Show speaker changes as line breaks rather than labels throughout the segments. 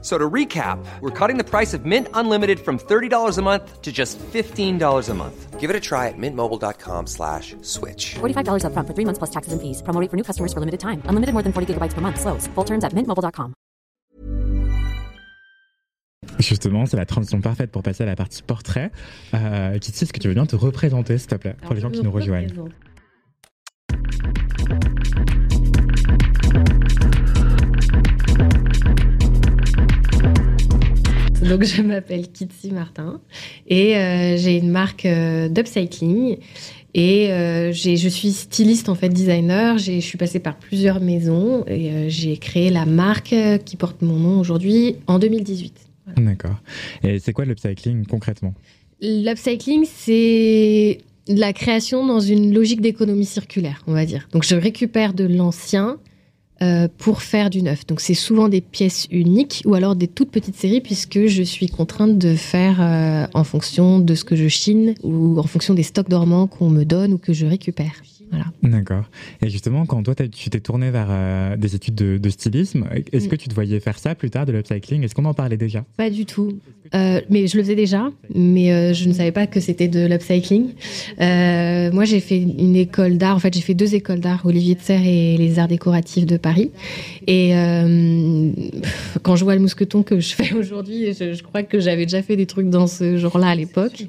So to recap, we're cutting the price of Mint Unlimited from $30 a month to just $15 a month. Give it a try at mintmobile.com slash switch.
$45 up front for three months plus taxes and fees. Promo rate for new customers for limited time. Unlimited more than 40 gigabytes per month. Slows. Full terms at mintmobile.com.
Justement, c'est la transition parfaite pour passer à la partie portrait. Euh, Kitty, est-ce que tu veux bien te représenter, s'il te plaît, pour les gens qui nous rejoignent
Donc, je m'appelle Kitsi Martin et euh, j'ai une marque euh, d'upcycling. Et euh, je suis styliste, en fait, designer. Je suis passée par plusieurs maisons et euh, j'ai créé la marque qui porte mon nom aujourd'hui en 2018.
D'accord. Et c'est quoi l'upcycling concrètement?
L'upcycling, c'est la création dans une logique d'économie circulaire, on va dire. Donc, je récupère de l'ancien euh, pour faire du neuf. Donc, c'est souvent des pièces uniques ou alors des toutes petites séries puisque je suis contrainte de faire euh, en fonction de ce que je chine ou en fonction des stocks dormants qu'on me donne ou que je récupère. Voilà.
D'accord. Et justement, quand toi, tu t'es tourné vers euh, des études de, de stylisme, est-ce
Mm.
que tu te voyais faire ça plus tard, de l'upcycling? Est-ce qu'on en parlait déjà?
Pas du tout. Euh, mais je le faisais déjà, mais euh, je ne savais pas que c'était de l'upcycling. Euh, moi, j'ai fait une école d'art. En fait, j'ai fait deux écoles d'art, Olivier de Serres et les arts décoratifs de Paris. Et euh, quand je vois le mousqueton que je fais aujourd'hui, je, je crois que j'avais déjà fait des trucs dans ce genre-là à l'époque.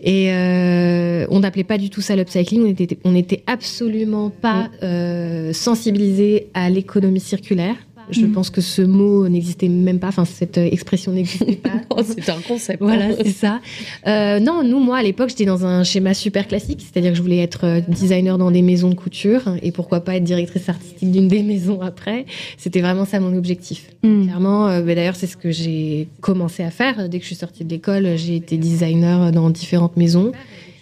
Et euh, on n'appelait pas du tout ça l'upcycling. On était, on était absolument pas euh, sensibilisés à l'économie circulaire. Je pense que ce mot n'existait même pas, enfin cette euh, expression n'existait pas.
c'est un concept.
Voilà, c'est ça. Euh, non, nous, moi, à l'époque, j'étais dans un schéma super classique, c'est-à-dire que je voulais être euh, designer dans des maisons de couture et pourquoi pas être directrice artistique d'une des maisons après. C'était vraiment ça mon objectif. Clairement, euh, bah, d'ailleurs, c'est ce que j'ai commencé à faire. Dès que je suis sortie de l'école, j'ai été designer dans différentes maisons.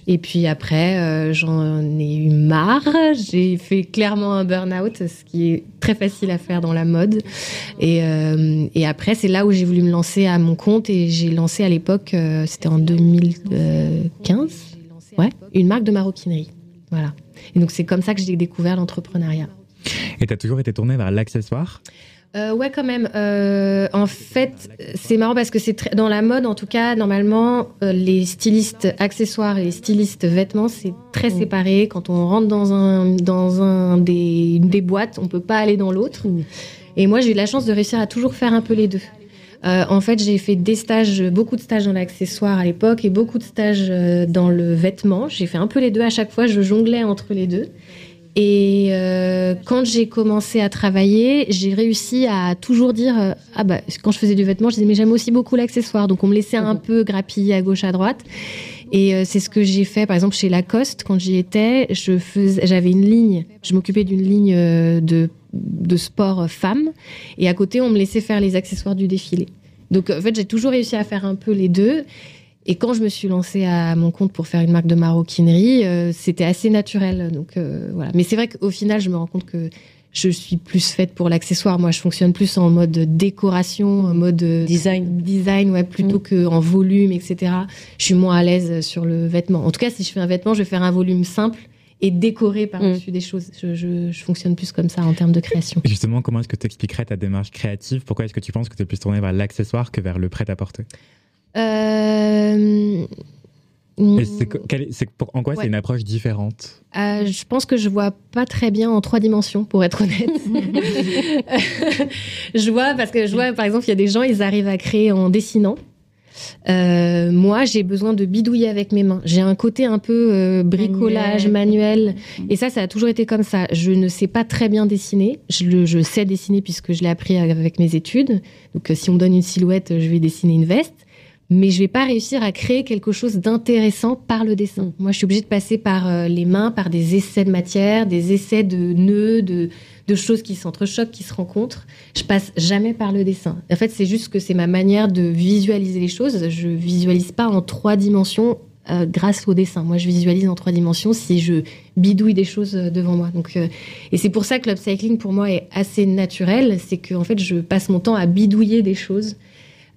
Et puis après, euh, j'en ai eu marre. J'ai fait clairement un burn-out, ce qui est très facile à faire dans la mode. Et, euh, après, c'est là où j'ai voulu me lancer à mon compte. Et j'ai lancé à l'époque, euh, c'était en 2015, ouais, une marque de maroquinerie. Voilà. Et donc, c'est comme ça que j'ai découvert l'entrepreneuriat.
Et t'as toujours été tourné vers l'accessoire?
Euh, ouais, quand même. Euh, en fait, c'est marrant parce que c'est très- dans la mode, en tout cas, normalement, euh, les stylistes accessoires et les stylistes vêtements, c'est très séparé. Quand on rentre dans un dans un des, une des boîtes, on peut pas aller dans l'autre. Et moi, j'ai eu la chance de réussir à toujours faire un peu les deux. Euh, en fait, j'ai fait des stages, beaucoup de stages dans l'accessoire à l'époque et beaucoup de stages dans le vêtement. J'ai fait un peu les deux à chaque fois. Je jonglais entre les deux. Et euh, quand j'ai commencé à travailler, j'ai réussi à toujours dire euh, ah bah quand je faisais du vêtement, je disais mais j'aime aussi beaucoup l'accessoire. Donc on me laissait un peu grappiller à gauche à droite. Et euh, c'est ce que j'ai fait par exemple chez Lacoste quand j'y étais, je j'avais une ligne, je m'occupais d'une ligne de de sport femmes et à côté on me laissait faire les accessoires du défilé. Donc en fait, j'ai toujours réussi à faire un peu les deux. Et quand je me suis lancée à mon compte pour faire une marque de maroquinerie, euh, c'était assez naturel. Donc euh, voilà. Mais c'est vrai qu'au final, je me rends compte que je suis plus faite pour l'accessoire. Moi, je fonctionne plus en mode décoration, en mode euh,
Design.
design, ouais, plutôt que en volume, etc. Je suis moins à l'aise sur le vêtement. En tout cas, si je fais un vêtement, je vais faire un volume simple et décorer par-dessus des choses. Je, je- je fonctionne plus comme ça en termes de création.
Justement, comment est-ce que tu expliquerais ta démarche créative? Pourquoi est-ce que tu penses que tu es plus tourné vers l'accessoire que vers le prêt-à-porter?
Euh,
c'est En quoi
Ouais.
c'est une approche différente?
Euh, je pense que je vois pas très bien en trois dimensions, pour être honnête. je vois, parce que je vois, par exemple, il y a des gens, ils arrivent à créer en dessinant. Euh, moi, j'ai besoin de bidouiller avec mes mains. J'ai un côté un peu euh, bricolage, manuel. Et ça, ça a toujours été comme ça. Je ne sais pas très bien dessiner. Je, le- je sais dessiner puisque je l'ai appris avec mes études. Donc, euh, si on me donne une silhouette, je vais dessiner une veste. Mais je vais pas réussir à créer quelque chose d'intéressant par le dessin. Moi, je suis obligée de passer par euh, les mains, par des essais de matière, des essais de nœuds, de, choses qui s'entrechoquent, qui se rencontrent. Je passe jamais par le dessin. En fait, c'est juste que c'est ma manière de visualiser les choses. Je visualise pas en trois dimensions grâce au dessin. Moi, je visualise en trois dimensions si je bidouille des choses devant moi. Donc, et c'est pour ça que l'upcycling pour moi est assez naturel. C'est que en fait, je passe mon temps à bidouiller des choses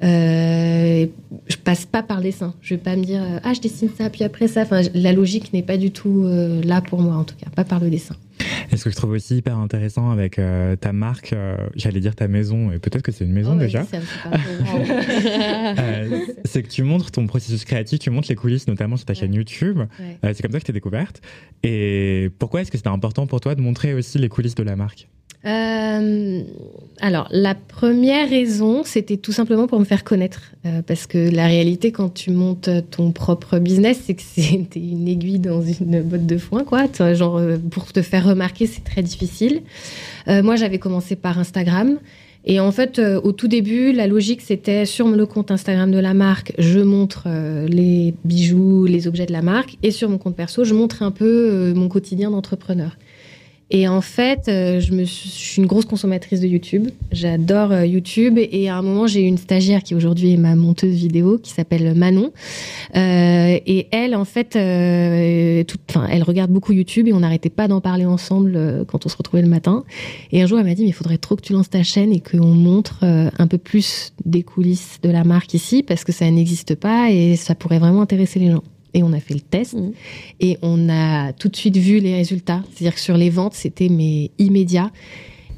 euh, je passe pas par les seins. Je vais pas me dire euh, ah je dessine ça puis après ça. Enfin, la logique n'est pas du tout euh, là pour moi en tout cas, pas par le dessin.
Et ce que je trouve aussi hyper intéressant avec ta marque, j'allais dire ta maison, et peut-être que c'est une maison oh, déjà, c'est que tu montres ton processus créatif, tu montres les coulisses notamment sur ta chaîne YouTube. c'est comme ça que tu es découverte. Et pourquoi est-ce que c'était important pour toi de montrer aussi les coulisses de la marque?
Euh, alors, la première raison, c'était tout simplement pour me faire connaître. Euh, parce que la réalité, quand tu montes ton propre business, c'est que c'était une aiguille dans une botte de foin, quoi. Genre, euh, pour te faire remarquer, c'est très difficile. moi, j'avais commencé par Instagram. Et en fait, au tout début, la logique, c'était sur le compte Instagram de la marque, je montre les bijoux, les objets de la marque. Et sur mon compte perso, je montre un peu mon quotidien d'entrepreneur. Et en fait, euh, je, me suis, je suis une grosse consommatrice de YouTube. J'adore euh, YouTube. Et à un moment, j'ai une stagiaire qui aujourd'hui est ma monteuse vidéo, qui s'appelle Manon. Euh, et elle, en fait, euh, toute, elle regarde beaucoup YouTube et on n'arrêtait pas d'en parler ensemble euh, quand on se retrouvait le matin. Et un jour, elle m'a dit, mais il faudrait trop que tu lances ta chaîne et qu'on montre un peu plus des coulisses de la marque ici, parce que ça n'existe pas et ça pourrait vraiment intéresser les gens et on a fait le test mmh. et on a tout de suite vu les résultats. C'est-à-dire que sur les ventes, c'était mais immédiat.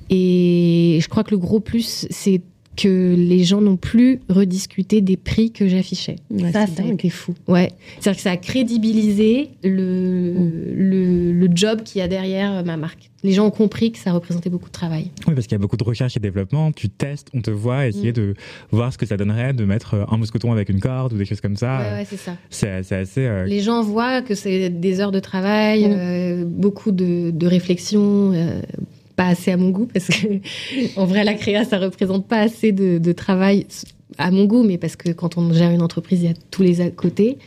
Et je crois que le gros plus, c'est que les gens n'ont plus rediscuté des prix que j'affichais. ça, ça a été fou. Ouais. C'est-à-dire que ça a crédibilisé le, mm. le, le, job qu'il y a derrière ma marque. Les gens ont compris que ça représentait beaucoup de travail.
Oui, parce qu'il y a beaucoup de recherche et développement. Tu testes, on te voit, essayer mm. de voir ce que ça donnerait de mettre un mousqueton avec une corde ou des choses comme ça.
Ouais, ouais c'est ça.
C'est assez. Euh,
les gens voient que c'est des heures de travail, mm. euh, beaucoup de, de réflexion. Euh, pas assez à mon goût parce que en vrai la créa ça représente pas assez de, travail à mon goût mais parce que quand on gère une entreprise il y a tous les à côté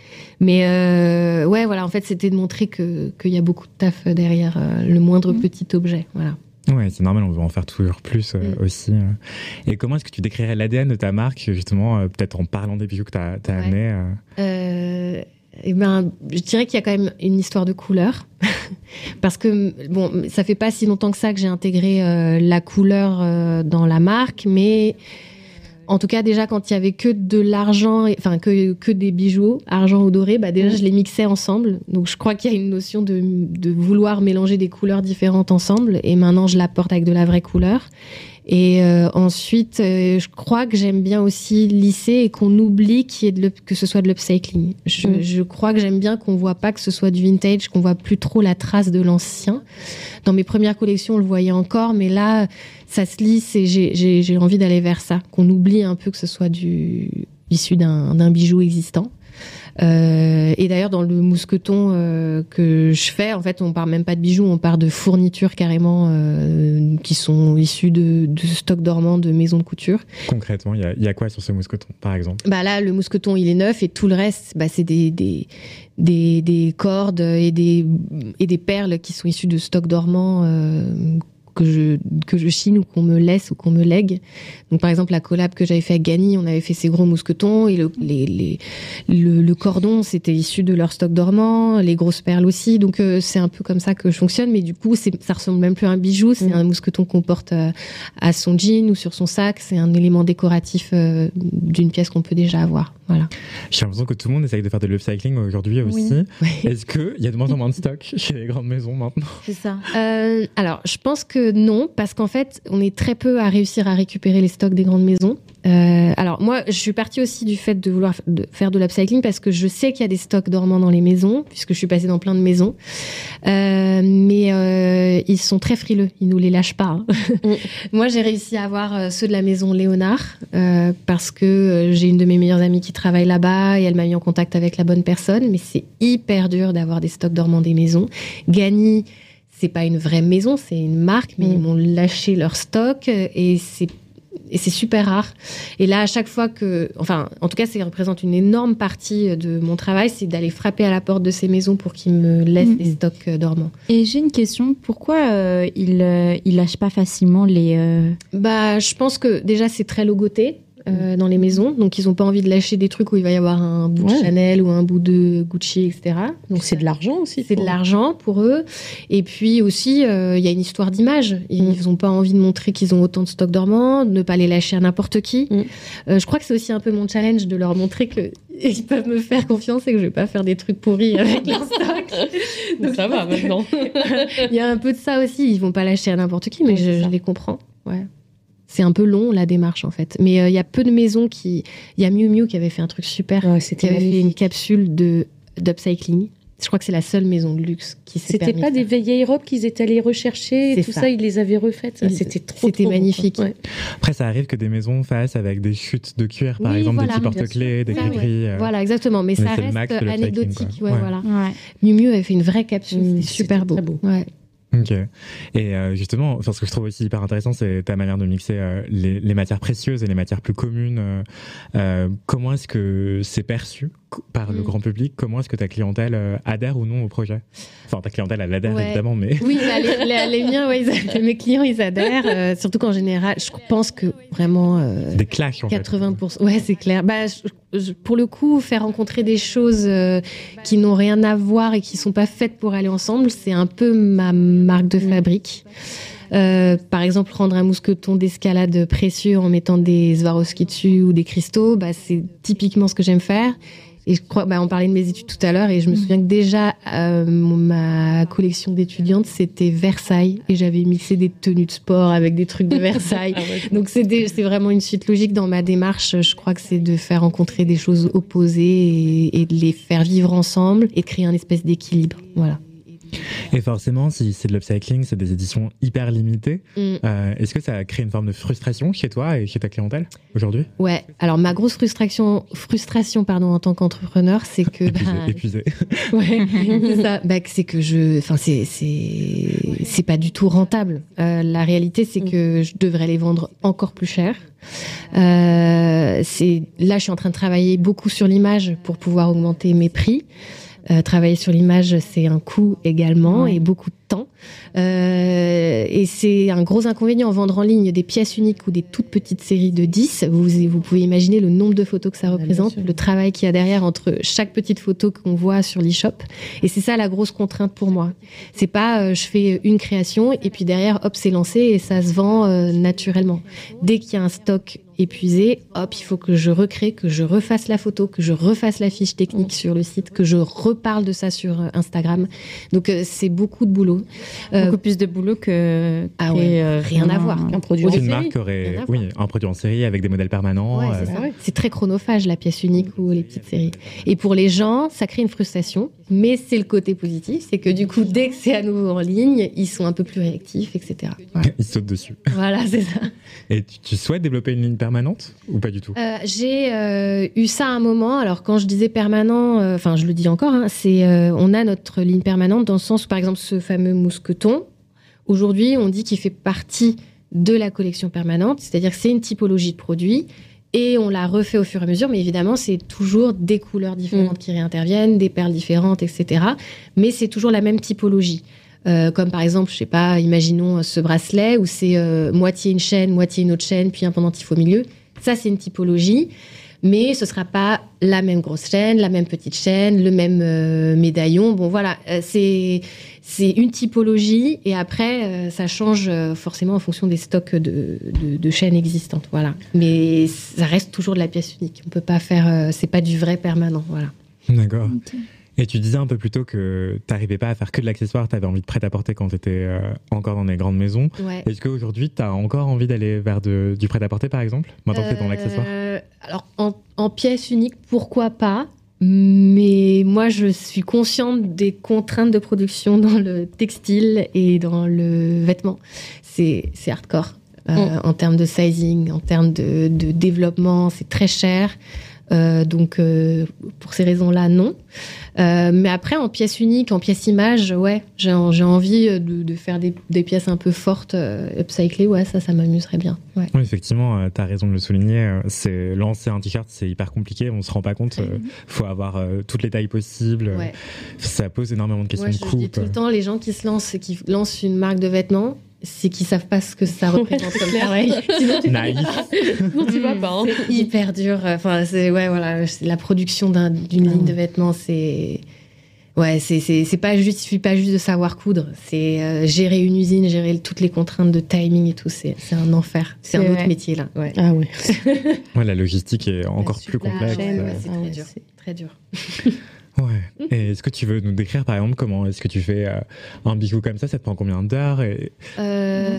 mais euh, ouais voilà en fait c'était de montrer que qu'il y a beaucoup de taf derrière euh, le moindre mmh. petit objet voilà
Ouais, c'est normal, on veut en faire toujours plus euh, mmh. aussi. Et comment est-ce que tu décrirais l'ADN de ta marque, justement, peut-être en parlant des bijoux que tu as, as amenés
eh ben, je dirais qu'il y a quand même une histoire de couleur. Parce que, bon, ça fait pas si longtemps que ça que j'ai intégré euh, la couleur euh, dans la marque, mais en tout cas, déjà, quand il y avait que de l'argent, enfin, que, que des bijoux, argent ou doré, bah, déjà, je les mixais ensemble. Donc, je crois qu'il y a une notion de, de vouloir mélanger des couleurs différentes ensemble. Et maintenant, je la porte avec de la vraie couleur. Et euh, ensuite, euh, je crois que j'aime bien aussi lisser et qu'on oublie qu'il y ait de que ce soit de l'upcycling. Je, mm. je, crois que j'aime bien qu'on voit pas que ce soit du vintage, qu'on voit plus trop la trace de l'ancien. Dans mes premières collections, on le voyait encore, mais là, ça se lisse et j'ai envie d'aller vers ça. Qu'on oublie un peu que ce soit du issu d'un bijou existant. Euh, et d'ailleurs, dans le mousqueton euh, que je fais, en fait, on part même pas de bijoux, on part de fournitures carrément euh, qui sont issues de, de stocks dormants de maisons de couture.
Concrètement, il y a, y a, quoi sur ce mousqueton, par exemple?
Bah là, le mousqueton, il est neuf et tout le reste, bah, c'est des, des des, des, cordes et des, et des perles qui sont issues de stocks dormants que je, que je chine ou qu'on me laisse ou qu'on me lègue. Donc, par exemple, la collab que j'avais fait avec Gani, on avait fait ces gros mousquetons et le, les, les, le, cordon, c'était issu de leur stock dormant, les grosses perles aussi. Donc, euh, c'est un peu comme ça que je fonctionne. Mais du coup, ça ressemble même plus à un bijou. C'est mm. un mousqueton qu'on porte euh, à son jean ou sur son sac. C'est un élément décoratif euh, d'une pièce qu'on peut déjà avoir. Voilà.
J'ai l'impression que tout le monde essaye de faire de l'upcycling aujourd'hui aussi. Est-ce qu'il y a de moins en moins de stock chez les grandes maisons maintenant?
C'est ça. alors, je pense que non, parce qu'en fait, on est très peu à réussir à récupérer les stocks des grandes maisons. Euh, alors moi, je suis partie aussi du fait de vouloir faire de l'upcycling parce que je sais qu'il y a des stocks dormants dans les maisons, puisque je suis passée dans plein de maisons. Euh, mais euh, ils sont très frileux, ils nous les lâchent pas. Hein. Mm. moi, j'ai réussi à avoir ceux de la maison Léonard parce que j'ai une de mes meilleures amies qui travaille là-bas et elle m'a mis en contact avec la bonne personne. Mais c'est hyper dur d'avoir des stocks dormants des maisons. Gani c'est pas une vraie maison, c'est une marque, mais ils mm. m'ont lâché leur stock et c'est et c'est super rare. Et là, à chaque fois que, enfin, en tout cas, ça représente une énorme partie de mon travail, c'est d'aller frapper à la porte de ces maisons pour qu'ils me laissent mm. des stocks euh, dormants.
Et j'ai une question, pourquoi euh, ils, euh, lâchent pas facilement les...
Bah, je pense que déjà c'est très logoté. Euh, dans les maisons. Donc, ils n'ont pas envie de lâcher des trucs où il va y avoir un bout de Chanel ou un bout de Gucci, etc.
Donc, c'est de l'argent aussi.
C'est de l'argent pour eux. Et puis aussi, euh, il y a une histoire d'image. Ils n'ont mm. pas envie de montrer qu'ils ont autant de stocks dormants, de ne pas les lâcher à n'importe qui. Mm. Euh, je crois que c'est aussi un peu mon challenge de leur montrer qu'ils peuvent me faire confiance et que je vais pas faire des trucs pourris avec leur stock.
Donc ça va maintenant.
Il y a un peu de ça aussi. Ils vont pas lâcher à n'importe qui, mais je, je, les comprends. Ouais c'est un peu long la démarche en fait. Mais euh, il y a peu de maisons qui. Il y a Miu Miu qui avait fait un truc super. Ouais, qui avait fait une capsule de d'upcycling. Je crois que c'est la seule maison de luxe qui s'est
C'était pas des vieilles robes qu'ils étaient allés rechercher, tout ça. ils les avaient refaites. C'était trop,
C'était magnifique.
Après, ça arrive que des maisons fassent avec des chutes de cuir, par exemple, des petits porte-clés, des gris
euh. Voilà, exactement. Mais, ça reste anecdotique. Ouais, voilà. Miu Miu avait fait une vraie capsule. C'était super beau. beau.
Ok. Et euh, justement, enfin, ce que je trouve aussi hyper intéressant, c'est ta manière de mixer euh, les, les, matières précieuses et les matières plus communes. Euh, comment est-ce que c'est perçu par le mm. grand public? Comment est-ce que ta clientèle adhère ou non au projet? Enfin, ta clientèle, elle adhère évidemment, mais...
Oui, bah, les, les, miens, ouais, mes clients, ils adhèrent. surtout qu'en général, je pense que vraiment...
des clashs, en
80%. Ouais, c'est clair. Bah, pour le coup, faire rencontrer des choses qui n'ont rien à voir et qui sont pas faites pour aller ensemble, c'est un peu ma marque de fabrique. Euh, par exemple, rendre un mousqueton d'escalade précieux en mettant des Swarovski dessus ou des cristaux, bah, c'est typiquement ce que j'aime faire. Et je crois, bah, on parlait de mes études tout à l'heure, et je me mm. souviens que déjà, euh, ma collection d'étudiantes, c'était Versailles, et j'avais mixé des tenues de sport avec des trucs de Versailles. Ah Donc c'est vraiment une suite logique dans ma démarche. Je crois que c'est de faire rencontrer des choses opposées et, et, de les faire vivre ensemble et de créer un espèce d'équilibre. Voilà.
Et forcément, si c'est de l'upcycling, c'est des éditions hyper limitées. Mm. Euh, est-ce que ça a créé une forme de frustration chez toi et chez ta clientèle aujourd'hui?
Ouais. Alors ma grosse frustration, frustration pardon, en tant qu'entrepreneur, c'est que
épuisé.
Bah, ouais, c'est ça. Bah, c'est que je, enfin c'est c'est c'est pas du tout rentable. Euh, la réalité, c'est mm. que je devrais les vendre encore plus cher. Euh, c'est là, je suis en train de travailler beaucoup sur l'image pour pouvoir augmenter mes prix. Euh, travailler sur l'image, c'est un coût également et beaucoup de temps. Euh, et c'est un gros inconvénient en vendre en ligne des pièces uniques ou des toutes petites séries de 10. Vous, vous pouvez imaginer le nombre de photos que ça représente, le travail qu'il y a derrière entre chaque petite photo qu'on voit sur l'e-shop. Et c'est ça la grosse contrainte pour moi. C'est pas euh, je fais une création et puis derrière, hop, c'est lancé et ça se vend euh, naturellement. Dès qu'il y a un stock épuisé, hop, il faut que je recrée, que je refasse la photo, que je refasse la fiche technique sur le site, que je reparle de ça sur euh, Instagram. Donc euh, c'est beaucoup de boulot.
Euh, beaucoup plus de boulot que
ah rien à voir
qu'un produit en série. Marque aurait, oui, un produit en série avec des modèles permanents.
c'est très chronophage la pièce unique ou les petites séries. Et pour les gens, ça crée une frustration, mais c'est le côté positif, c'est que du coup, dès que c'est à nouveau en ligne, ils sont un peu plus réactifs, etc.
Ils sautent dessus.
Voilà, c'est ça.
Et tu, souhaites développer une ligne permanente ou pas du tout?
Euh, J'ai euh, eu ça à un moment. Alors quand je disais permanent, euh, enfin je le dis encore, hein, c'est on a notre ligne permanente dans le sens où par exemple ce fameux mousqueton, aujourd'hui on dit qu'il fait partie de la collection permanente, c'est-à-dire que c'est une typologie de produit et on la refait au fur et à mesure, mais évidemment, c'est toujours des couleurs différentes mm. qui réinterviennent, des perles différentes, etc. Mais c'est toujours la même typologie. Euh, comme par exemple, je sais pas, imaginons ce bracelet où c'est euh, moitié une chaîne, moitié une autre chaîne, puis un pendentif au milieu. Ça, c'est une typologie, mais ce sera pas la même grosse chaîne, la même petite chaîne, le même euh, médaillon. Bon, voilà, c'est c'est une typologie et après ça change forcément en fonction des stocks de, de, chaînes existantes. Voilà, mais ça reste toujours de la pièce unique. On peut pas faire, c'est pas du vrai permanent. Voilà.
D'accord. Et tu disais un peu plus tôt que tu n'arrivais pas à faire que de l'accessoire, tu avais envie de prêt-à-porter quand tu étais euh, encore dans les grandes maisons. Est-ce qu'aujourd'hui, tu as encore envie d'aller vers du prêt-à-porter, par exemple, maintenant que dans l'accessoire?
Euh, Alors, en, en, pièce unique, pourquoi pas? Mais moi, je suis consciente des contraintes de production dans le textile et dans le vêtement. C'est hardcore. Euh, mm. En termes de sizing, en termes de, de développement, c'est très cher. Euh, donc, euh, pour ces raisons-là, non. Euh, mais après, en pièce unique, en pièce image, ouais, j'ai envie de, faire des, pièces un peu fortes, upcyclées, ouais, ça, ça m'amuserait bien. Oui,
effectivement, tu as raison de le souligner. C'est lancer un t-shirt, c'est hyper compliqué, on se rend pas compte. Il faut avoir toutes les tailles possibles. Ça pose énormément de questions de coupe.
Je dis tout le temps, les gens qui se lancent, qui lancent une marque de vêtements, c'est qu'ils savent pas ce que ça représente comme travail. Sinon, tu...
Naïf.
non, tu vas pas. Hein.
C'est hyper dur. Enfin, c'est ouais, voilà, la production d'une ligne de vêtements, c'est Ouais, c'est c'est pas juste, il suffit pas juste de savoir coudre. C'est euh, gérer une usine, gérer toutes les contraintes de timing et tout. C'est un enfer. C'est un autre métier là. Ouais.
Ah ouais.
ouais, la logistique est encore plus complexe.
c'est très dur. Très dur.
Ouais. Et est-ce que tu veux nous décrire par exemple comment est-ce que tu fais euh, un bijou comme ça? Ça te prend combien d'heures et...
Euh,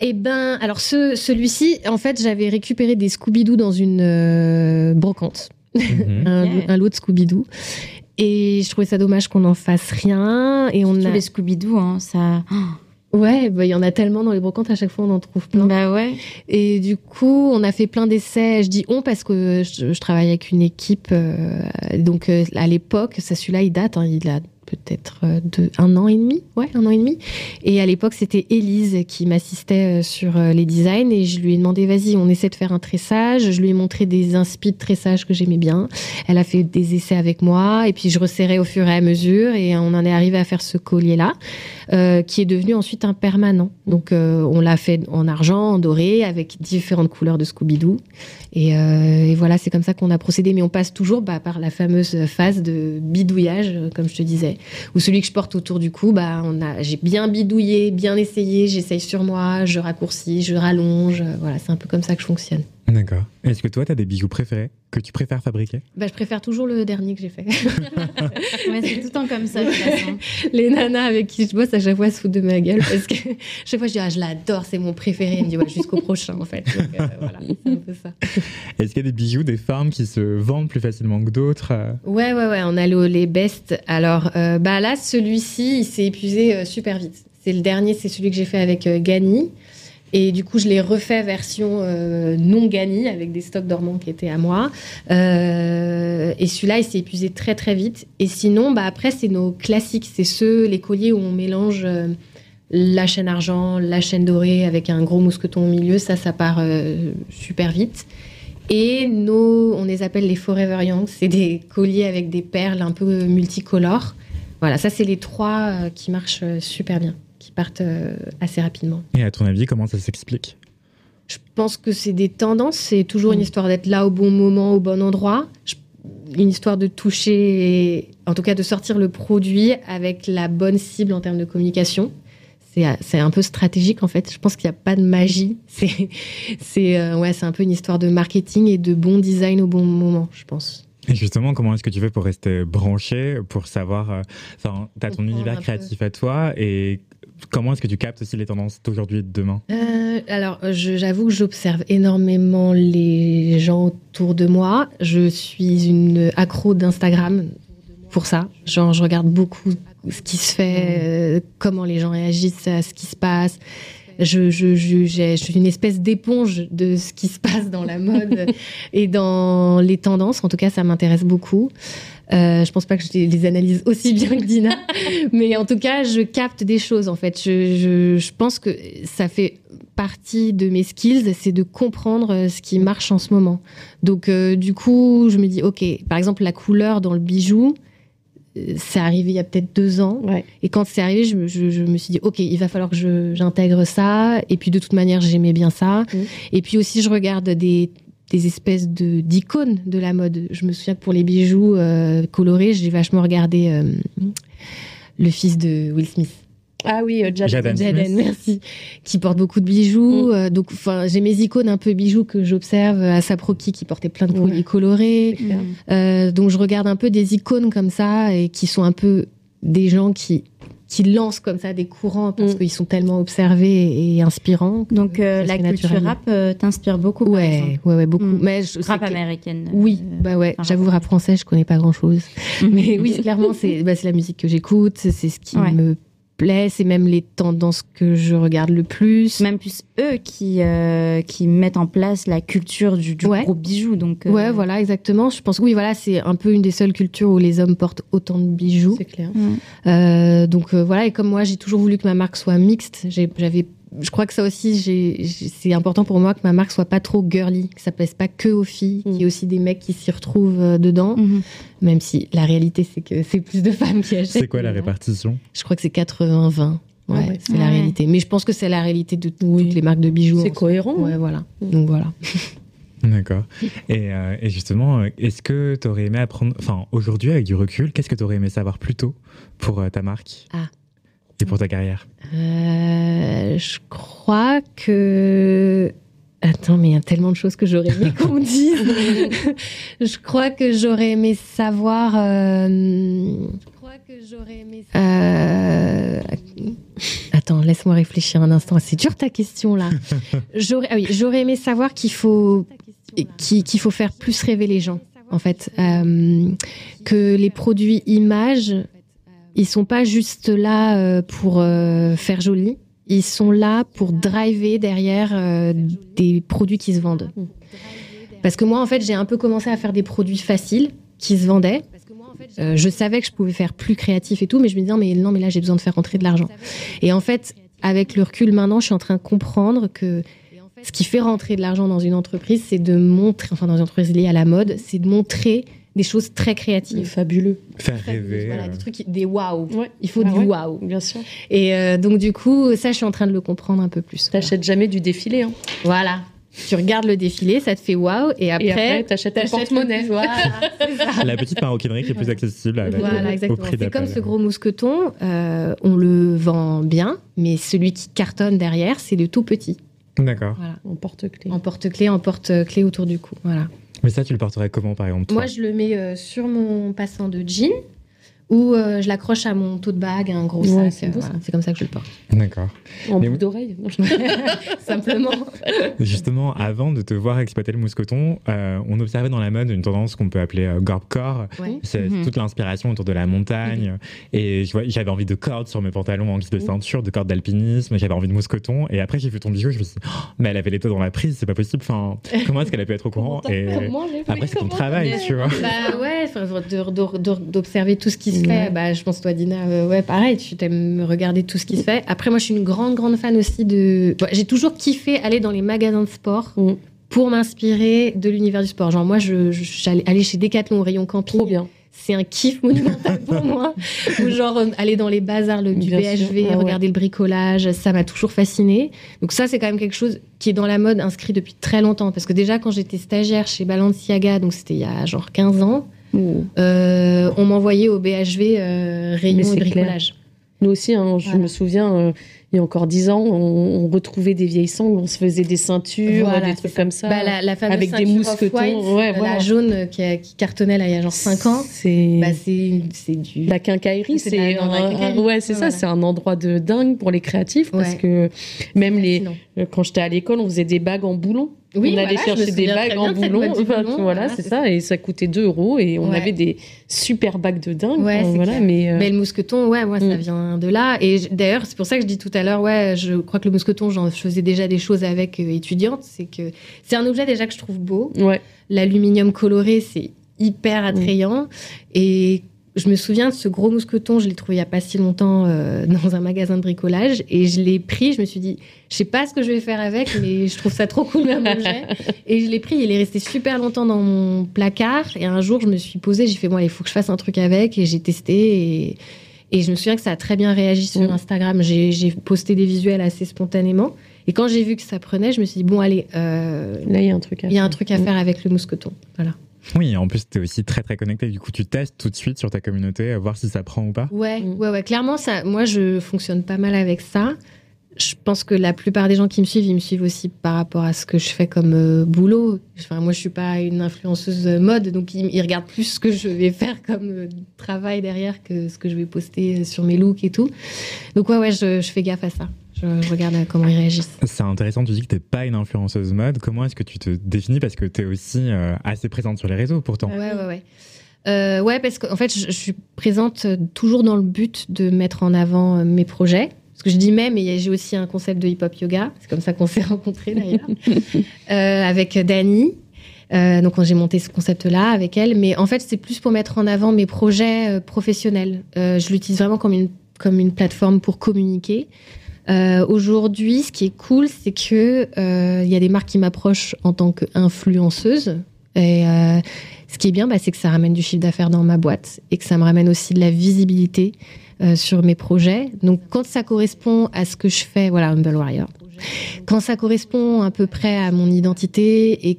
eh ben, alors ce, celui-ci, en fait, j'avais récupéré des Scooby-Doo dans une brocante, mhm. un, un, lot de Scooby-Doo. Et je trouvais ça dommage qu'on n'en fasse rien. Et on
a les Scooby-Doo, hein, ça.
Ouais, bah, il y en a tellement dans les brocantes, à chaque fois on en trouve plein.
Bah ouais.
Et du coup, on a fait plein d'essais. Je dis on parce que je, travaille avec une équipe. Euh, donc euh, à l'époque, ça celui-là, il date, hein, il a peut-être euh, un an et demi, ouais, un an et demi. Et à l'époque, c'était Élise qui m'assistait euh, sur euh, les designs et je lui ai demandé, vas-y, on essaie de faire un tressage. Je lui ai montré des inspi de tressage que j'aimais bien. Elle a fait des essais avec moi et puis je resserrais au fur et à mesure et on en est arrivé à faire ce collier-là, qui est devenu ensuite un permanent. Donc on l'a fait en argent, en doré, avec différentes couleurs de Scooby-Doo. Et, et, voilà, c'est comme ça qu'on a procédé. Mais on passe toujours bah, par la fameuse phase de bidouillage, comme je te disais. Ou celui que je porte autour du cou, bah, on a, j'ai bien bidouillé, bien essayé, j'essaye sur moi, je raccourcis, je rallonge. Voilà, c'est un peu comme ça que je fonctionne.
D'accord. Est-ce que toi, tu as des bijoux préférés que tu préfères fabriquer?
Bah, Je préfère toujours le dernier que j'ai fait.
ouais, c'est tout le temps comme ça, de façon.
Les nanas avec qui je bosse, à chaque fois, se foutent de ma gueule parce que chaque fois, je dis ah, je l'adore, c'est mon préféré. Elle me dit ouais, jusqu'au prochain, en fait. Euh, voilà, c'est un peu ça.
Est-ce qu'il y a des bijoux, des formes qui se vendent plus facilement que d'autres euh?
Ouais, ouais, ouais. On a les best. Alors, euh, bah là, celui-ci, il s'est épuisé super vite. C'est le dernier, c'est celui que j'ai fait avec Gani. Et du coup, je l'ai refait version euh, non gagnée avec des stocks dormants qui étaient à moi. Euh, et celui-là, il s'est épuisé très très vite. Et sinon, bah, après, c'est nos classiques. C'est ceux, les colliers où on mélange euh, la chaîne argent, la chaîne dorée avec un gros mousqueton au milieu. Ça, ça part super vite. Et nos, on les appelle les Forever Young. C'est des colliers avec des perles un peu multicolores. Voilà, ça, c'est les trois qui marchent super bien partent euh, assez rapidement.
Et à ton avis, comment ça s'explique?
Je pense que c'est des tendances. C'est toujours une mm. histoire d'être là au bon moment, au bon endroit. une histoire de toucher, en tout cas de sortir le produit avec la bonne cible en termes de communication. C'est un peu stratégique en fait. Je pense qu'il n'y a pas de magie. C'est euh, ouais, un peu une histoire de marketing et de bon design au bon moment, je pense.
Et justement, comment est-ce que tu fais pour rester branché, pour savoir, euh, tu as ton univers créatif à toi et comment est-ce que tu captes aussi les tendances d'aujourd'hui et de demain?
Euh, Alors, j'avoue que j'observe énormément les gens autour de moi. Je suis une accro d'Instagram pour ça. Genre, je regarde beaucoup ce qui se fait, euh, comment les gens réagissent à ce qui se passe je, je, je, je suis une espèce d'éponge de ce qui se passe dans la mode et dans les tendances. En tout cas, ça m'intéresse beaucoup. Euh, je pense pas que je les analyse aussi bien que Dina, mais en tout cas, je capte des choses. En fait, je, je, je pense que ça fait partie de mes skills, c'est de comprendre ce qui marche en ce moment. Donc, euh, du coup, je me dis, ok, par exemple, la couleur dans le bijou, c'est arrivé il y a peut-être deux ans. Et quand c'est arrivé, je, me suis dit, OK, il va falloir que j'intègre ça. Et puis, de toute manière, j'aimais bien ça. Mm. Et puis aussi, je regarde des, espèces de d'icônes de la mode. Je me souviens que pour les bijoux euh, colorés, j'ai vachement regardé euh, le fils de Will Smith.
Ah oui, euh, Jaden.
Jaden, merci. Qui porte beaucoup de bijoux. Mm. Euh, donc, enfin, j'ai mes icônes un peu bijoux que j'observe à Saproki qui portait plein de colliers colorés. Euh, donc, je regarde un peu des icônes comme ça et qui sont un peu des gens qui qui lancent comme ça des courants parce mm. qu'ils sont tellement observés et inspirants.
Donc la culture rap t'inspire beaucoup.
Ouais, ouais, ouais, beaucoup. Mm.
Mais je, rap américaine.
Oui, bah ouais. J'avoue rap français, je connais pas grand chose. Mais oui, clairement, c'est bah, la musique que j'écoute, c'est ce qui me plaît, c'est même les tendances que je regarde le plus.
Même plus eux qui, euh, qui mettent en place la culture du, du gros bijou. Donc,
euh, Ouais, voilà, exactement. Je pense que oui, voilà, c'est un peu une des seules cultures où les hommes portent autant de bijoux.
C'est clair.
Euh, donc voilà, et comme moi, j'ai toujours voulu que ma marque soit mixte, j'avais je crois que ça aussi, c'est important pour moi que ma marque soit pas trop girly, que ça plaise pas que aux filles, qu'il y ait mm. aussi des mecs qui s'y retrouvent euh, dedans. Mm-hmm. Même si la réalité, c'est que c'est plus de femmes qui achètent.
C'est quoi la répartition?
Je crois que c'est 80-20. Ouais, c'est la réalité. Mais je pense que c'est la réalité de toutes les marques de bijoux.
C'est cohérent.
Ouais, voilà. Donc voilà.
D'accord. Et, euh, et, justement, est-ce que tu aurais aimé apprendre, enfin aujourd'hui avec du recul, qu'est-ce que tu aurais aimé savoir plus tôt pour ta marque?
Ah.
Et pour ta carrière
Je crois que Attends, mais il y a tellement de choses que j'aurais aimé qu'on me dise. je crois que j'aurais aimé savoir. Euh... Je crois que j'aurais aimé. Euh... Attends, laisse-moi réfléchir un instant. C'est dur ta question là. j'aurais, ah oui, j'aurais aimé savoir qu'il faut qu'il faut faire plus rêver les gens. En fait, euh, que les produits images, ils sont pas juste là euh, pour euh, faire joli ils sont là pour driver derrière euh, des produits qui se vendent. Parce que moi, en fait, j'ai un peu commencé à faire des produits faciles qui se vendaient. Je savais que je pouvais faire plus créatif et tout, mais je me disais, mais, non, mais là, j'ai besoin de faire rentrer de l'argent. Et en fait, avec le recul maintenant, je suis en train de comprendre que ce qui fait rentrer de l'argent dans une entreprise, c'est de montrer, enfin dans une entreprise liée à la mode, c'est de montrer des choses très créatives.
Fabuleux.
Faire rêver.
Voilà,
euh.
des trucs, des waouh.
Ouais.
Il faut
Ah
du
ouais,
waouh.
Bien sûr.
Et euh, donc, du coup, ça, je suis en train de le comprendre un peu plus.
T'achètes jamais du défilé. Hein.
Voilà. Tu regardes le défilé, ça te fait waouh, et après,
Et après, t'achètes un
t'achètes
porte-monnaie.
Voilà.
La petite maroquinerie qui est plus accessible avec,
Voilà,
au
exactement.
prix
C'est comme ce gros mousqueton, euh, on le vend bien, mais celui qui cartonne derrière, c'est le tout petit.
D'accord.
Voilà.
En porte-clés.
En porte-clés, en porte-clés autour du cou. Voilà.
Mais ça, tu le porterais comment, par exemple toi?
Moi, je le mets euh, sur mon passant de jean ou euh, je l'accroche à mon tote bag, un gros
Ouais,
sac.
c'est
euh,
beau,
voilà.
ça.
C'est comme ça que je le porte.
D'accord.
En
Mais
boucle
oui.
d'oreille.
Simplement.
Justement, avant de te voir exploiter le mousqueton, euh, on observait dans la mode une tendance qu'on peut appeler euh, gorpcore.
Ouais.
C'est
Mhm.
toute l'inspiration autour de la montagne. Et je vois- j'avais envie de cordes sur mes pantalons en guise de ceinture, de cordes d'alpinisme. J'avais envie de mousqueton. Et après, j'ai vu ton bijou. Je me suis dit, Oh, mais elle avait les doigts dans la prise, c'est pas possible. Enfin, comment est-ce qu'elle a pu être au courant? Et après, c'est ton travail, tu vois.
Bah ouais, d'observer tout ce qui se Fait. Bah, je pense toi, Dina, euh, ouais, pareil, tu t'aimes regarder tout ce qui se fait. Après, moi, je suis une grande, grande fan aussi de. J'ai toujours kiffé aller dans les magasins de sport.
Mm.
Pour m'inspirer de l'univers du sport. Genre, moi, je, j'allais aller chez Decathlon au rayon camping.
Trop bien.
C'est un kiff monumental pour moi. Ou genre, euh, aller dans les bazars le, du
Bien
BHV,
sûr, ouais, ouais.
regarder le bricolage, ça m'a toujours fasciné. Donc, ça, c'est quand même quelque chose qui est dans la mode inscrit depuis très longtemps. Parce que déjà, quand j'étais stagiaire chez Balenciaga, donc c'était il y a genre 15 ans, euh, on m'envoyait au BHV euh, rayon et
clair.
bricolage.
Nous aussi, hein, je
Voilà.
me souviens, euh, il y a encore dix ans, on, on retrouvait des vieilles sangles, on se faisait des ceintures,
Voilà,
des trucs
ça.
comme ça.
Bah, la, la fameuse
avec des mousquetons,
la jaune euh, qui, cartonnait là il y a genre 5 ans.
C'est
Bah, du.
la quincaillerie,
C'est
un- ouais, c'est ça, c'est un endroit de dingue pour les créatifs parce
Ouais.
que même les euh, quand j'étais à l'école, on faisait des bagues en boulon.
Oui,
on allait
voilà,
chercher des bagues en boulon, Enfin,
boulon,
voilà, c'est ça, et ça coûtait 2 euros et on
Ouais.
avait des super bagues de dingue.
Ouais,
voilà, mais euh,
Mais le mousqueton, ouais, moi, ça
Mm.
vient de là. Et d'ailleurs, c'est pour ça que je dis tout à l'heure, ouais, je crois que le mousqueton, j'en faisais déjà des choses avec euh, étudiante. C'est que c'est un objet déjà que je trouve beau.
ouais.
L'aluminium coloré, c'est hyper attrayant. Et je me souviens de ce gros mousqueton, je l'ai trouvé il n'y a pas si longtemps euh, dans un magasin de bricolage. Et je l'ai pris, je me suis dit, je sais pas ce que je vais faire avec, mais je trouve ça trop cool comme objet. Et je l'ai pris, il est resté super longtemps dans mon placard. Et un jour, je me suis posée, j'ai fait, bon, il faut que je fasse un truc avec. Et j'ai testé. Et, et je me souviens que ça a très bien réagi sur
Mm.
Instagram. J'ai posté des visuels assez spontanément. Et quand j'ai vu que ça prenait, je me suis dit, bon, allez, euh,
Là, il y a un truc à
y a un
faire.
truc à
Mm.
faire avec le mousqueton. Voilà.
Oui, en plus, tu es aussi très très connecté. Du coup, tu testes tout de suite sur ta communauté, à voir si ça prend ou pas.
Ouais,
Mm.
ouais, ouais. Clairement, ça, moi, je fonctionne pas mal avec ça. Je pense que la plupart des gens qui me suivent, ils me suivent aussi par rapport à ce que je fais comme euh, boulot. Enfin, moi, je suis pas une influenceuse euh, mode, donc ils, ils regardent plus ce que je vais faire comme euh, travail derrière que ce que je vais poster sur mes looks et tout. Donc ouais, ouais, je, je fais gaffe à ça. Je, regarde comment ils réagissent.
C'est intéressant, tu dis que t'es pas une influenceuse mode. Comment est-ce que tu te définis Parce que tu es aussi euh, assez présente sur les réseaux pourtant?
Ouais, ouais, ouais. Euh, ouais, parce qu'en fait, je, je suis présente euh, toujours dans le but de mettre en avant mes projets. Parce que je dis même, et j'ai aussi un concept de hip-hop yoga. C'est comme ça qu'on s'est rencontrés d'ailleurs. Euh, avec Dani. Euh, donc j'ai monté ce concept-là avec elle. Mais en fait, c'est plus pour mettre en avant mes projets professionnels. Euh, je l'utilise vraiment comme une, comme une plateforme pour communiquer. Euh, Aujourd'hui, ce qui est cool, c'est que euh, il y a des marques qui m'approchent en tant qu'influenceuse Et ce qui est bien, bah, c'est que ça ramène du chiffre d'affaires dans ma boîte et que ça me ramène aussi de la visibilité sur mes projets. Donc, quand ça correspond à ce que je fais, voilà, Humble Warrior. Quand ça correspond à peu près à mon identité et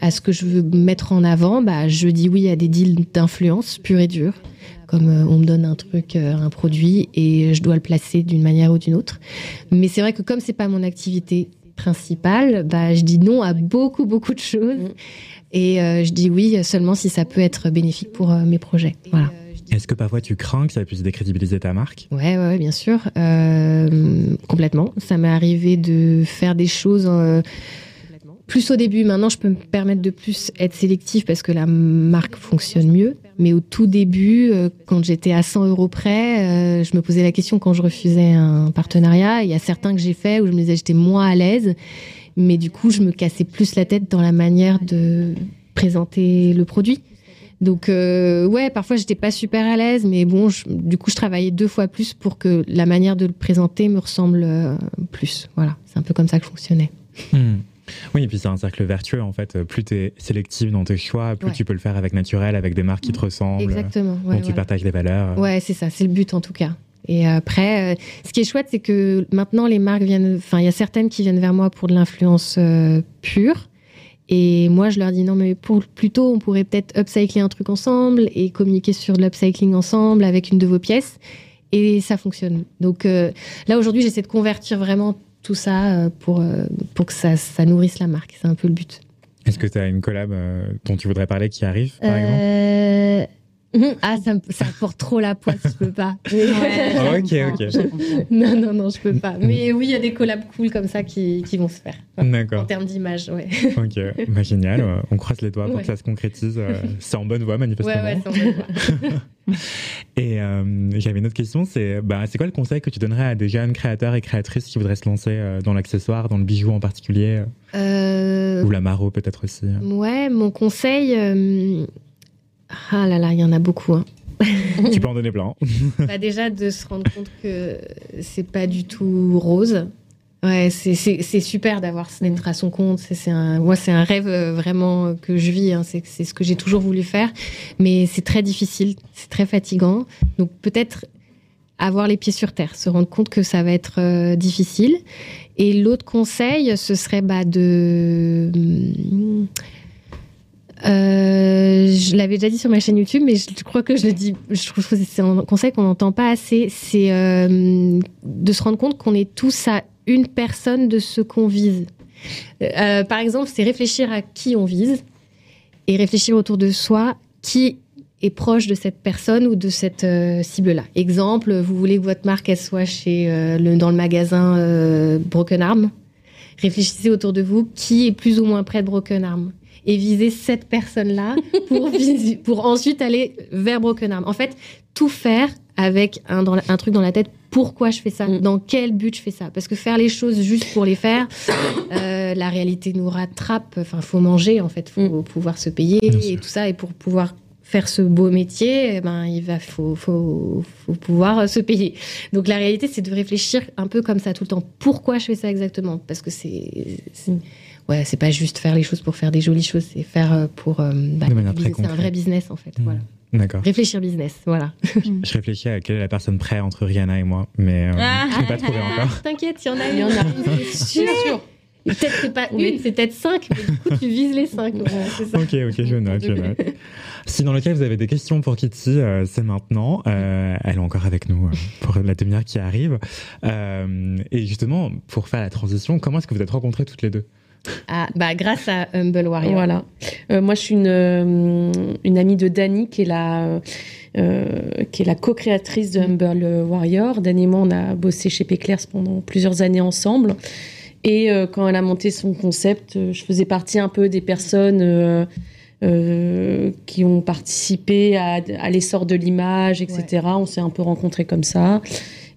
à ce que je veux mettre en avant, bah, je dis oui à des deals d'influence pure et dure. Comme euh, on me donne un truc, euh, un produit, et je dois le placer d'une manière ou d'une autre. Mais c'est vrai que comme c'est pas mon activité principale, bah, je dis non à beaucoup, beaucoup de choses. Mm. Et euh, je dis oui seulement si ça peut être bénéfique pour mes projets. Voilà.
Est-ce que parfois tu crains que ça puisse décrédibiliser ta marque?
Ouais, ouais, bien sûr. Euh, complètement. Ça m'est arrivé de faire des choses euh, plus au début. Maintenant, je peux me permettre de plus être sélectif parce que la marque fonctionne mieux. Mais au tout début, euh, quand j'étais à 100 euros près, je me posais la question quand je refusais un partenariat. Il y a certains que j'ai fait où je me disais j'étais moins à l'aise. Mais du coup, je me cassais plus la tête dans la manière de présenter le produit. Donc euh, ouais, parfois j'étais pas super à l'aise, mais bon, du coup je travaillais deux fois plus pour que la manière de le présenter me ressemble euh, plus. Voilà, c'est un peu comme ça que je fonctionnais.
Hmm. Oui, et puis c'est un cercle vertueux en fait. Plus tu es sélective dans tes choix, plus tu peux le faire avec naturel, avec des marques qui te ressemblent.
Exactement.
dont tu partages des valeurs.
Ouais, c'est ça, c'est le but en tout cas. Et après, euh, ce qui est chouette, c'est que maintenant les marques viennent, enfin il y a certaines qui viennent vers moi pour de l'influence pure. Et moi, je leur dis non, mais pour, plutôt, on pourrait peut-être upcycler un truc ensemble et communiquer sur l'upcycling ensemble avec une de vos pièces. Et ça fonctionne. Donc euh, là, aujourd'hui, j'essaie de convertir vraiment tout ça euh, pour, euh, pour que ça, ça nourrisse la marque. C'est un peu le but.
Est-ce que tu as une collab dont tu voudrais parler qui arrive, par exemple?
Ah, ça, ça porte trop la poisse, je peux pas.
Ah, ok, ok.
Non, non, non, je peux pas. Mais oui, il y a des collabs cool comme ça qui, qui vont se faire.
D'accord.
En termes d'image, ouais.
Ok, bah, génial. On croise les doigts pour que ça se concrétise. Euh, c'est en bonne voie, manifestement.
Ouais, ouais, c'est en bonne voie.
et euh, j'avais une autre question, c'est bah, c'est quoi le conseil que tu donnerais à des jeunes créateurs et créatrices qui voudraient se lancer euh, dans l'accessoire, dans le bijou en particulier? Ou la maro peut-être aussi
Ouais, mon conseil ah là là, il y en a beaucoup. Hein.
tu peux en donner plein.
bah déjà, de se rendre compte que c'est pas du tout rose. Ouais, c'est super d'avoir d'être à son compte. C'est un, moi, c'est un rêve euh, vraiment que je vis. Hein. C'est ce que j'ai toujours voulu faire, mais c'est très difficile, c'est très fatigant. Donc peut-être avoir les pieds sur terre, se rendre compte que ça va être euh, difficile. Et l'autre conseil, ce serait bah, de euh, je l'avais déjà dit sur ma chaîne YouTube, mais je crois que je le dis. Je trouve que c'est un conseil qu'on n'entend pas assez. C'est euh, de se rendre compte qu'on est tous à une personne de ce qu'on vise. Euh, par exemple, c'est réfléchir à qui on vise et réfléchir autour de soi qui est proche de cette personne ou de cette cible-là. Exemple, vous voulez que votre marque soit chez le, dans le magasin Broken Arm. Réfléchissez autour de vous qui est plus ou moins près de Broken Arm et viser cette personne-là pour, pour ensuite aller vers Broken Arm. En fait, tout faire avec un, un truc dans la tête. Pourquoi je fais ça? Mm. Dans quel but je fais ça? Parce que faire les choses juste pour les faire, euh, la réalité nous rattrape. Enfin, faut manger en fait, faut mm. pouvoir se payer et tout ça. Et pour pouvoir faire ce beau métier, eh ben il va faut, faut, faut pouvoir se payer. Donc la réalité, c'est de réfléchir un peu comme ça tout le temps. Pourquoi je fais ça exactement? Parce que c'est ouais, c'est pas juste faire les choses pour faire des jolies choses, c'est faire euh, pour. Euh, bah, c'est un vrai business en fait. Mmh. Voilà.
D'accord.
Réfléchir business, voilà.
je réfléchis à quelle est la personne près entre Rihanna et moi, mais euh, ah. je n'ai pas trouvé encore.
T'inquiète, il y en a, il y en a, c'est sûr. Peut-être c'est pas une, c'est peut-être cinq, mais du coup tu vises les cinq. ça.
Ok, ok, je note, je note. Si dans le cas vous avez des questions pour Kitty, c'est maintenant. elle est encore avec nous pour la demi-heure qui arrive. et justement, pour faire la transition, comment est-ce que vous êtes rencontrées toutes les deux?
Ah, bah, grâce à Humble Warrior.
Voilà. Euh, moi, je suis une, euh, une amie de Dani, qui est la, euh, qui est la co-créatrice de Humble Warrior. Dani et moi, on a bossé chez Péclairs pendant plusieurs années ensemble. Et quand elle a monté son concept, je faisais partie un peu des personnes qui ont participé à, à l'essor de l'image, etc. On s'est un peu rencontrés comme ça.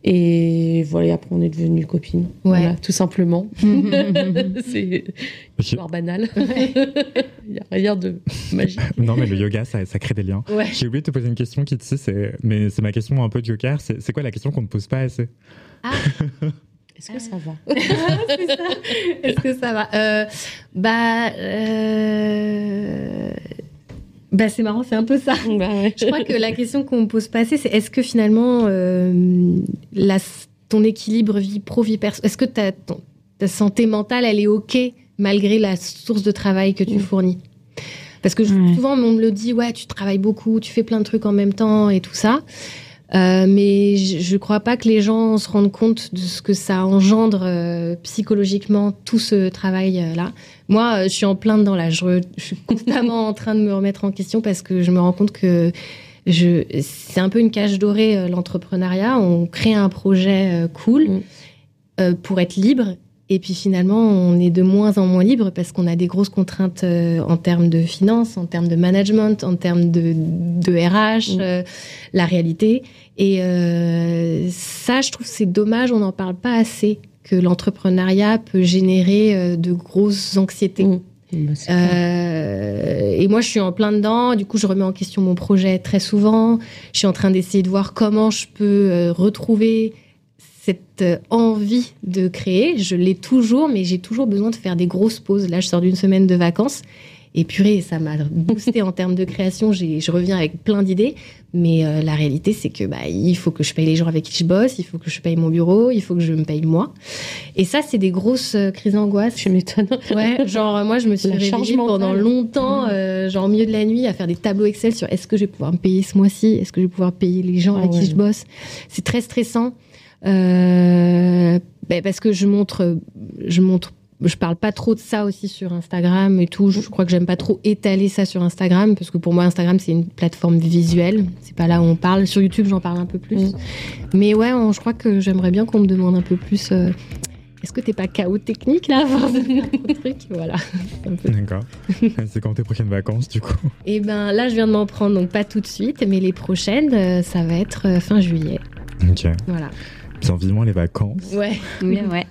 Et voilà, après on est devenus copines. Voilà, tout simplement. c'est histoire banale. Il n'y a rien de magique.
non, mais le yoga, ça, ça crée des liens. J'ai oublié de te poser une question qui, tu sais, mais c'est ma question un peu de joker. C'est quoi la question qu'on ne pose pas assez?
Ah. Est-ce que ça va?
Est-ce que ça va? Euh, Bah, euh, Bah, c'est marrant, c'est un peu ça.
Bah ouais.
Je crois que la question qu'on me pose pas assez, c'est est-ce que finalement, euh, la, ton équilibre vie pro, vie perso, est-ce que ta, ton- ta santé mentale, elle est OK malgré la source de travail que tu
Mm.
fournis? Parce que je-
Ouais.
souvent, on me le dit, ouais, tu travailles beaucoup, tu fais plein de trucs en même temps et tout ça. Euh, mais je, je crois pas que les gens se rendent compte de ce que ça engendre euh, psychologiquement, tout ce travail-là. Moi, euh, je suis en plein dedans là. Je, je suis constamment en train de me remettre en question parce que je me rends compte que c'est un peu une cage dorée, l'entrepreneuriat. On crée un projet cool
Mm.
pour être libre. Et puis finalement, on est de moins en moins libre parce qu'on a des grosses contraintes euh, en termes de finances, en termes de management, en termes de, de RH,
Mm.
euh, la réalité. Et euh, ça, je trouve c'est dommage, on n'en parle pas assez, que l'entrepreneuriat peut générer euh, de grosses anxiétés.
Mm. Bah, c'est clair.
Euh, et moi, je suis en plein dedans. Du coup, je remets en question mon projet très souvent. Je suis en train d'essayer de voir comment je peux euh, retrouver cette euh, envie de créer. Je l'ai toujours, mais j'ai toujours besoin de faire des grosses pauses. Là, je sors d'une semaine de vacances. Et purée, ça m'a boosté en termes de création. Je reviens avec plein d'idées. Mais euh, la réalité, c'est que bah, il faut que je paye les gens avec qui je bosse, il faut que je paye mon bureau, il faut que je me paye moi. Et ça, c'est des grosses euh, crises d'angoisse.
Je m'étonne.
Ouais, genre moi je me suis réveillée pendant longtemps, euh, genre au milieu de la nuit, à faire des tableaux Excel sur est-ce que je vais pouvoir me payer ce mois-ci, est-ce que je vais pouvoir payer les gens
Ah
avec
ouais.
qui je bosse? C'est très stressant euh, ben, parce que je montre, je montre, je parle pas trop de ça aussi sur Instagram et tout. Je, crois que j'aime pas trop étaler ça sur Instagram parce que pour moi Instagram c'est une plateforme visuelle, c'est pas là où on parle. Sur YouTube j'en parle un peu plus,
Mm.
mais ouais, on- je crois que j'aimerais bien qu'on me demande un peu plus. euh, est-ce que t'es pas chaos technique là force de faire trucs Voilà.
D'accord. C'est quand tes prochaines vacances, du coup?
Et ben là, je viens de m'en prendre, donc pas tout de suite, mais les prochaines, euh, ça va être fin juillet.
Ok.
Voilà.
Bien vivement les vacances.
Ouais,
oui, ouais.